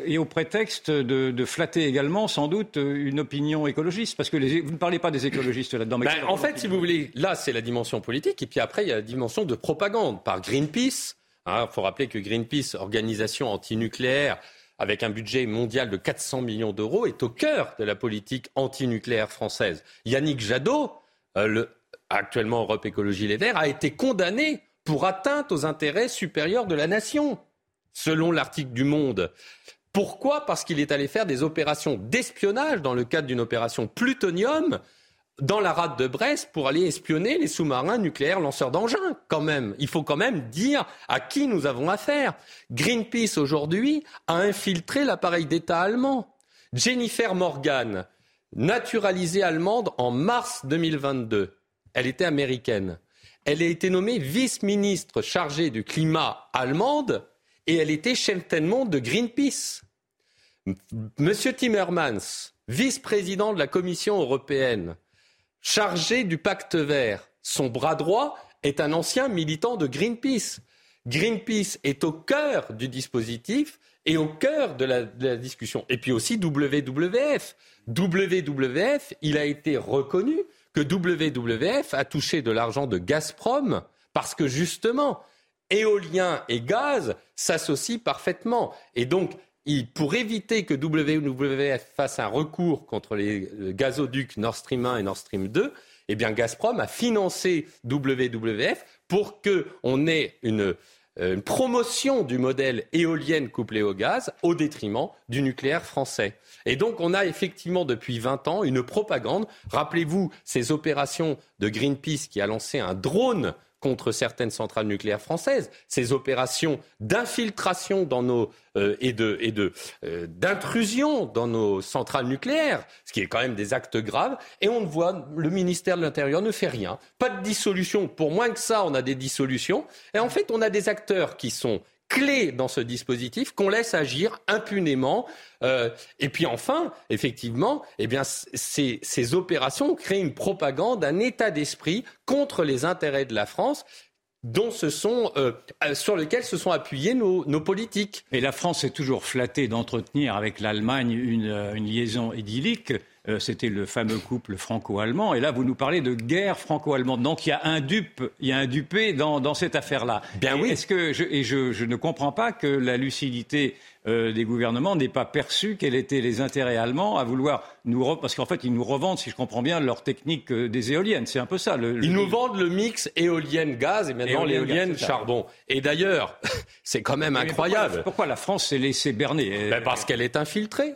et, au prétexte de, flatter également, sans doute, une opinion écologiste, parce que vous ne parlez pas des écologistes là-dedans. Ben, en fait, si vous voulez, là, c'est la dimension politique, et puis après, il y a la dimension de propagande par Greenpeace. Il hein, faut rappeler que Greenpeace, organisation antinucléaire, avec un budget mondial de 400 millions d'euros, est au cœur de la politique antinucléaire française. Yannick Jadot, euh, actuellement Europe Écologie Les Verts, a été condamné pour atteinte aux intérêts supérieurs de la nation selon l'article du Monde. Pourquoi? Parce qu'il est allé faire des opérations d'espionnage dans le cadre d'une opération plutonium dans la rade de Brest pour aller espionner les sous-marins nucléaires lanceurs d'engins, quand même. Il faut quand même dire à qui nous avons affaire. Greenpeace, aujourd'hui, a infiltré l'appareil d'État allemand. Jennifer Morgan, naturalisée allemande en mars 2022. Elle était américaine. Elle a été nommée vice-ministre chargée du climat allemande et elle était chef de Greenpeace. Monsieur Timmermans, vice-président de la Commission européenne, chargé du pacte vert, son bras droit est un ancien militant de Greenpeace. Greenpeace est au cœur du dispositif et au cœur de la, discussion. Et puis aussi WWF. WWF, il a été reconnu que WWF a touché de l'argent de Gazprom parce que justement, éolien et gaz s'associent parfaitement. Et donc, pour éviter que WWF fasse un recours contre les gazoducs Nord Stream 1 et Nord Stream 2, eh Gazprom a financé WWF pour qu'on ait une, euh, une, promotion du modèle éolienne couplée au gaz au détriment du nucléaire français. Et donc on a effectivement depuis 20 ans une propagande. Rappelez-vous ces opérations de Greenpeace qui a lancé un drone contre certaines centrales nucléaires françaises, ces opérations d'infiltration dans nos euh, et de et euh, d'intrusion dans nos centrales nucléaires, ce qui est quand même des actes graves. Et on ne voit le ministère de l'Intérieur ne fait rien, pas de dissolution. Pour moins que ça, on a des dissolutions. Et en fait, on a des acteurs qui sont clé dans ce dispositif qu'on laisse agir impunément. Euh, et puis enfin, effectivement, eh bien, ces, ces opérations créent une propagande, un état d'esprit contre les intérêts de la France dont sont, euh, sur lesquels se sont appuyés nos, nos, politiques. Et la France est toujours flattée d'entretenir avec l'Allemagne une, une liaison idyllique. Euh, c'était le fameux couple franco-allemand. Et là, vous nous parlez de guerre franco-allemande. Donc il y a un dupe, il y a un dupé dans, dans cette affaire-là. Bien oui. Est-ce que je, et je, je, ne comprends pas que la lucidité euh, des gouvernements n'ait pas perçu quels étaient les intérêts allemands à vouloir nous parce qu'en fait ils nous revendent, si je comprends bien, leur technique euh, des éoliennes. C'est un peu ça. Le, Ils nous vendent le mix éolienne-gaz et maintenant l'éolienne charbon. Et d'ailleurs, c'est quand même incroyable. Pourquoi, pourquoi, la France s'est laissée berner? Ben Parce qu'elle est infiltrée.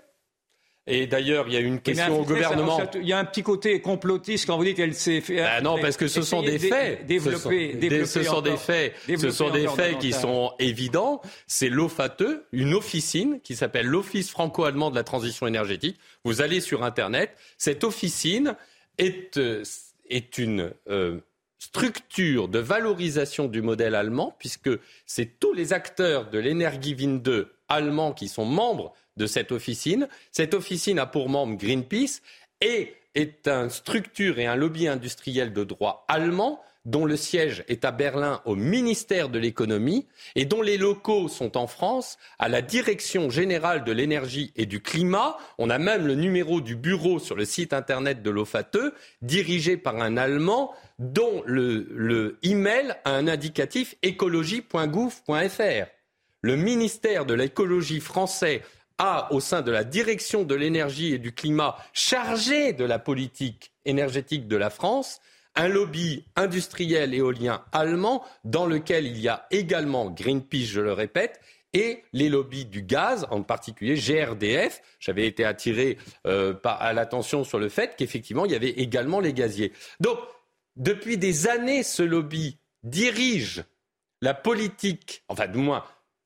Et d'ailleurs, il y a une question au gouvernement. il y a un petit côté complotiste quand vous dites qu'elle s'est fait. Ben non, parce que ce sont des faits. Développer, ce sont des, faits. Ce sont des faits qui sont évidents. C'est l'OFATE, une officine qui s'appelle l'Office franco-allemand de la transition énergétique. Vous allez sur Internet. Cette officine est, euh, est une euh, structure de valorisation du modèle allemand, puisque c'est tous les acteurs de l'énergie 2 allemands qui sont membres de cette officine. Cette officine a pour membre Greenpeace et est une structure et un lobby industriel de droit allemand dont le siège est à Berlin au ministère de l'économie et dont les locaux sont en France à la direction générale de l'énergie et du climat. On a même le numéro du bureau sur le site internet de l'OFATE, dirigé par un Allemand dont le, le email a un indicatif écologie.gouv.fr. Le ministère de l'écologie français a, au sein de la direction de l'énergie et du climat chargé de la politique énergétique de la France, un lobby industriel éolien allemand dans lequel il y a également Greenpeace, je le répète, et les lobbies du gaz, en particulier GRDF. J'avais été attiré euh, à l'attention sur le fait qu'effectivement, il y avait également les gaziers. Donc, depuis des années, ce lobby dirige la politique, enfin du moins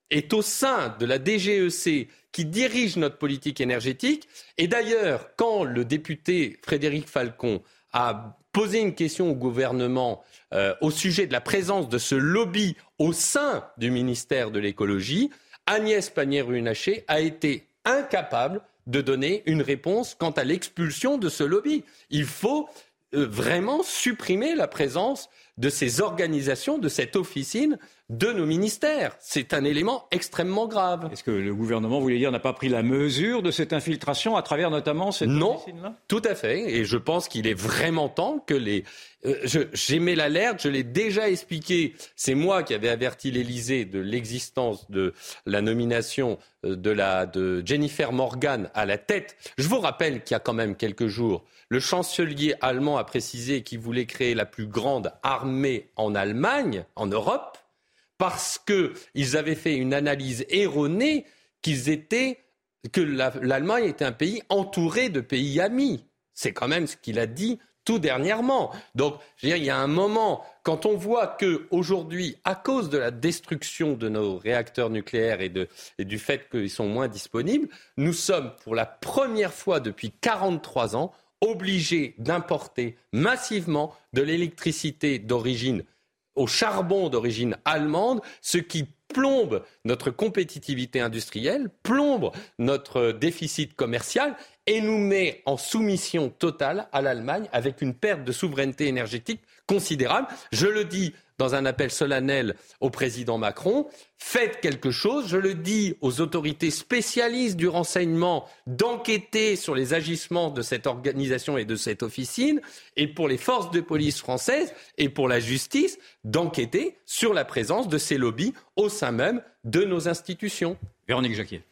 est au sein de la DGEC qui dirige notre politique énergétique. Et d'ailleurs, quand le député Frédéric Falcon a posé une question au gouvernement euh, au sujet de la présence de ce lobby au sein du ministère de l'écologie, Agnès Pannier-Runacher a été incapable de donner une réponse quant à l'expulsion de ce lobby. Il faut euh, vraiment supprimer la présence de ces organisations, de cette officine de nos ministères. C'est un élément extrêmement grave. Est-ce que le gouvernement, vous voulez dire, n'a pas pris la mesure de cette infiltration à travers notamment cette Non, tout à fait. Et je pense qu'il est vraiment temps que les... Euh, J'émets l'alerte, je l'ai déjà expliqué. C'est moi qui avais averti l'Élysée de l'existence de la nomination euh, de, la, de Jennifer Morgan à la tête. Je vous rappelle qu'il y a quand même quelques jours, le chancelier allemand a précisé qu'il voulait créer la plus grande armée en Allemagne, en Europe parce qu'ils avaient fait une analyse erronée qu'ils étaient, que l'Allemagne était un pays entouré de pays amis. C'est quand même ce qu'il a dit tout dernièrement. Donc, il y a un moment, quand on voit que aujourd'hui, à cause de la destruction de nos réacteurs nucléaires et, et du fait qu'ils sont moins disponibles, nous sommes pour la première fois depuis 43 ans obligés d'importer massivement de l'électricité d'origine au charbon d'origine allemande, ce qui plombe notre compétitivité industrielle, plombe notre déficit commercial et nous met en soumission totale à l'Allemagne avec une perte de souveraineté énergétique considérable. Je le dis dans un appel solennel au président Macron. Faites quelque chose. Je le dis aux autorités spécialistes du renseignement d'enquêter sur les agissements de cette organisation et de cette officine, et pour les forces de police françaises et pour la justice d'enquêter sur la présence de ces lobbies au sein même de nos institutions. Véronique Jacquier.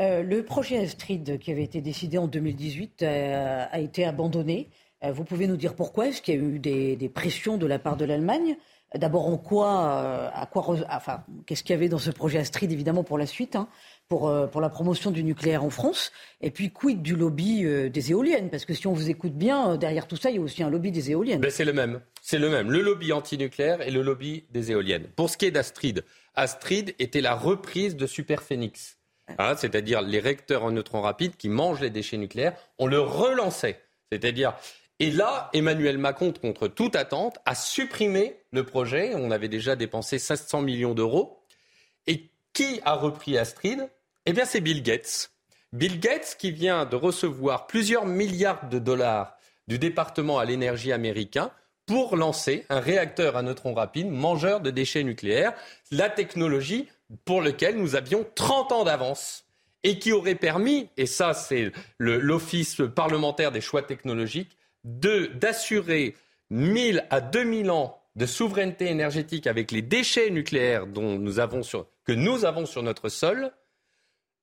Euh, le projet Astrid qui avait été décidé en 2018 euh, a été abandonné. Euh, vous pouvez nous dire pourquoi? Est-ce qu'il y a eu des pressions de la part de l'Allemagne? D'abord, en quoi, euh, à quoi, enfin, qu'est-ce qu'il y avait dans ce projet Astrid, évidemment, pour la suite, hein, pour, euh, pour la promotion du nucléaire en France? Et puis, quid du lobby euh, des éoliennes? Parce que si on vous écoute bien, derrière tout ça, il y a aussi un lobby des éoliennes. Ben, c'est le même. C'est le même. Le lobby antinucléaire et le lobby des éoliennes. Pour ce qui est d'Astrid, Astrid était la reprise de Superphénix. Hein, c'est-à-dire les réacteurs en neutrons rapides qui mangent les déchets nucléaires. On le relançait. C'est-à-dire, et là, Emmanuel Macron, contre toute attente, a supprimé le projet. On avait déjà dépensé 500 millions d'euros. Et qui a repris Astrid? Eh bien, c'est Bill Gates. Bill Gates qui vient de recevoir plusieurs milliards de dollars du département à l'énergie américain pour lancer un réacteur à neutrons rapides mangeur de déchets nucléaires, la technologie pour laquelle nous avions 30 ans d'avance et qui aurait permis, et ça c'est l'Office parlementaire des choix technologiques, d'assurer 1000 à 2000 ans de souveraineté énergétique avec les déchets nucléaires que nous avons sur notre sol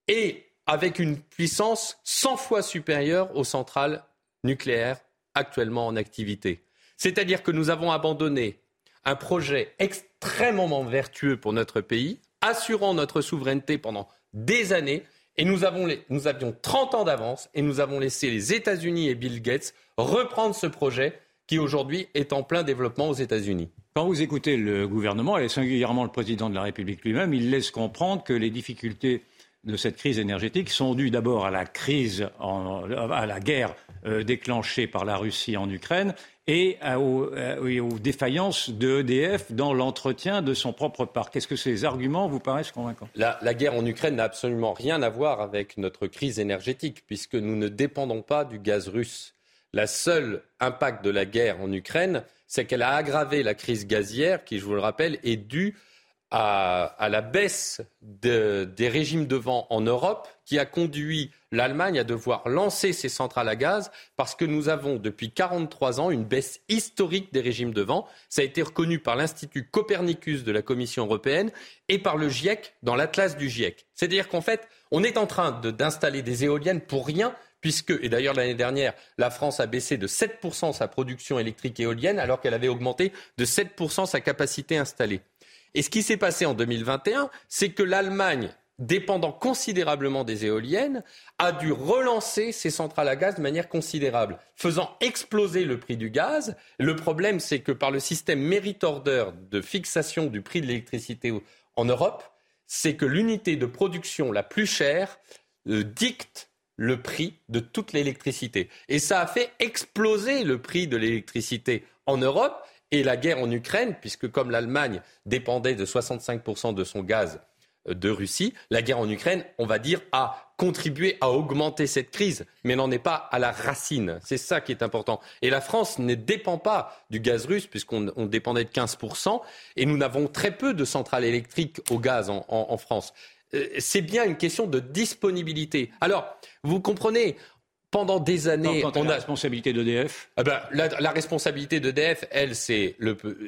et avec une puissance 100 fois supérieure aux centrales nucléaires actuellement en activité. C'est-à-dire que nous avons abandonné un projet extrêmement vertueux pour notre pays, assurant notre souveraineté pendant des années, et nous, avions 30 ans d'avance, et nous avons laissé les États-Unis et Bill Gates reprendre ce projet qui aujourd'hui est en plein développement aux États-Unis. Quand vous écoutez le gouvernement et singulièrement le président de la République lui-même, il laisse comprendre que les difficultés de cette crise énergétique sont dues d'abord à la crise, à la guerre euh, déclenchée par la Russie en Ukraine et aux, défaillances de EDF dans l'entretien de son propre parc. Est-ce que ces arguments vous paraissent convaincants? La, la, guerre en Ukraine n'a absolument rien à voir avec notre crise énergétique, puisque nous ne dépendons pas du gaz russe. Le seul impact de la guerre en Ukraine, c'est qu'elle a aggravé la crise gazière, qui, je vous le rappelle, est due à, la baisse des régimes de vent en Europe, qui a conduit l'Allemagne à devoir lancer ses centrales à gaz, parce que nous avons depuis 43 ans une baisse historique des régimes de vent. Ça a été reconnu par l'Institut Copernicus de la Commission européenne et par le GIEC dans l'atlas du GIEC. C'est-à-dire qu'en fait, on est en train d'installer des éoliennes pour rien puisque, et d'ailleurs l'année dernière, la France a baissé de 7% sa production électrique éolienne alors qu'elle avait augmenté de 7% sa capacité installée. Et ce qui s'est passé en 2021, c'est que l'Allemagne, dépendant considérablement des éoliennes, a dû relancer ses centrales à gaz de manière considérable, faisant exploser le prix du gaz. Le problème, c'est que par le système merit order de fixation du prix de l'électricité en Europe, c'est que l'unité de production la plus chère euh, dicte le prix de toute l'électricité. Et ça a fait exploser le prix de l'électricité en Europe et la guerre en Ukraine, puisque comme l'Allemagne dépendait de 65% de son gaz euh, de Russie, la guerre en Ukraine, on va dire, a contribué à augmenter cette crise, mais n'en est pas à la racine. C'est ça qui est important. Et la France ne dépend pas du gaz russe, puisqu'on dépendait de 15%, et nous n'avons très peu de centrales électriques au gaz en France. Euh, c'est bien une question de disponibilité. Alors, vous comprenez, pendant des années, on a la responsabilité d'EDF. Ah ben, la, responsabilité d'EDF, elle, c'est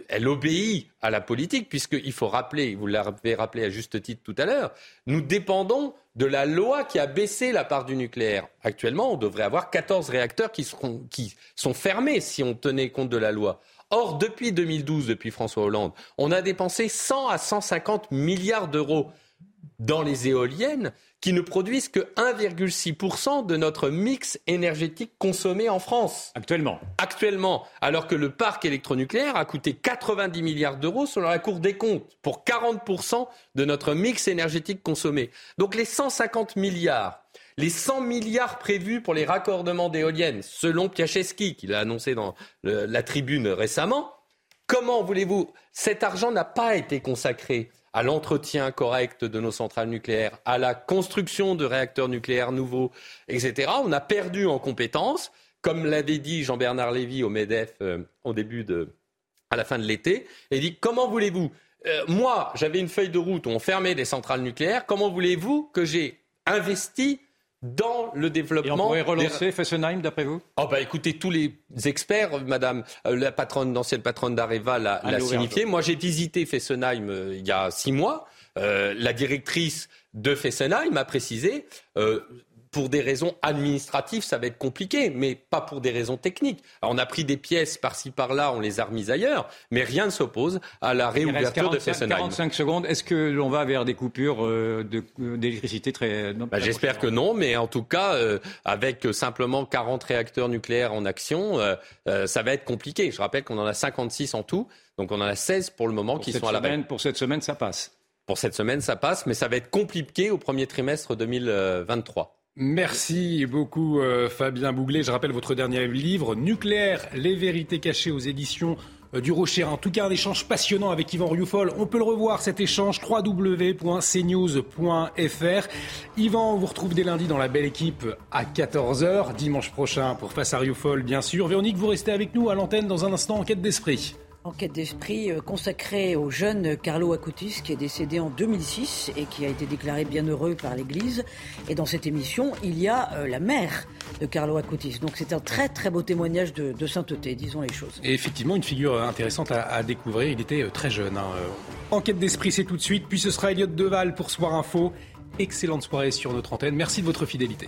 elle obéit à la politique, puisqu'il faut rappeler, vous l'avez rappelé à juste titre tout à l'heure, nous dépendons de la loi qui a baissé la part du nucléaire. Actuellement, on devrait avoir 14 réacteurs qui, seront, qui sont fermés si on tenait compte de la loi. Or, depuis 2012, depuis François Hollande, on a dépensé 100 à 150 milliards d'euros dans les éoliennes qui ne produisent que 1,6% de notre mix énergétique consommé en France. Actuellement. Actuellement. Alors que le parc électronucléaire a coûté 90 milliards d'euros selon la Cour des comptes pour 40% de notre mix énergétique consommé. Donc les 150 milliards, les 100 milliards prévus pour les raccordements d'éoliennes, selon Piacheski, qui l'a annoncé dans la tribune récemment, Comment voulez-vous Cet argent n'a pas été consacré à l'entretien correct de nos centrales nucléaires, à la construction de réacteurs nucléaires nouveaux, etc. On a perdu en compétences, comme l'avait dit Jean-Bernard Lévy au MEDEF euh, au début de, à la fin de l'été, et dit comment voulez-vous euh, Moi, j'avais une feuille de route où on fermait des centrales nucléaires. Comment voulez-vous que j'ai investi dans le développement. Et on pourrait relancer Fessenheim, d'après vous? Oh bah écoutez, tous les experts, Madame euh, la patronne, l'ancienne patronne d'Areva l'a signifié. Moi, j'ai visité Fessenheim euh, il y a six mois. Euh, la directrice de Fessenheim a précisé pour des raisons administratives, ça va être compliqué, mais pas pour des raisons techniques. Alors, on a pris des pièces par-ci par-là, on les a remises ailleurs, mais rien ne s'oppose à la réouverture de Fessenheim. 45 secondes. Est-ce que l'on va vers des coupures euh, d'électricité très bah, J'espère que non, mais en tout cas, euh, avec simplement 40 réacteurs nucléaires en action, euh, ça va être compliqué. Je rappelle qu'on en a 56 en tout, donc on en a 16 pour le moment qui sont à la semaine, Pour cette semaine, ça passe. Pour cette semaine, ça passe, mais ça va être compliqué au premier trimestre 2023. Merci beaucoup euh, Fabien Bouglet. Je rappelle votre dernier livre, Nucléaire, les vérités cachées aux éditions euh, du Rocher. En tout cas, un échange passionnant avec Yvan Rioufol. On peut le revoir cet échange www.cnews.fr. Yvan, on vous retrouve dès lundi dans la belle équipe à 14h, dimanche prochain pour Face à Rioufol, bien sûr. Véronique, vous restez avec nous à l'antenne dans un instant en quête d'esprit. Enquête d'esprit euh, consacrée au jeune Carlo Acutis qui est décédé en 2006 et qui a été déclaré bienheureux par l'Église. Et dans cette émission, il y a euh, la mère de Carlo Acutis. Donc c'est un très très beau témoignage de, sainteté, disons les choses. Et effectivement, une figure intéressante à, découvrir. Il était euh, très jeune. Hein. Enquête d'esprit, c'est tout de suite. Puis ce sera Elliot Deval pour Soir Info. Excellente soirée sur notre antenne. Merci de votre fidélité.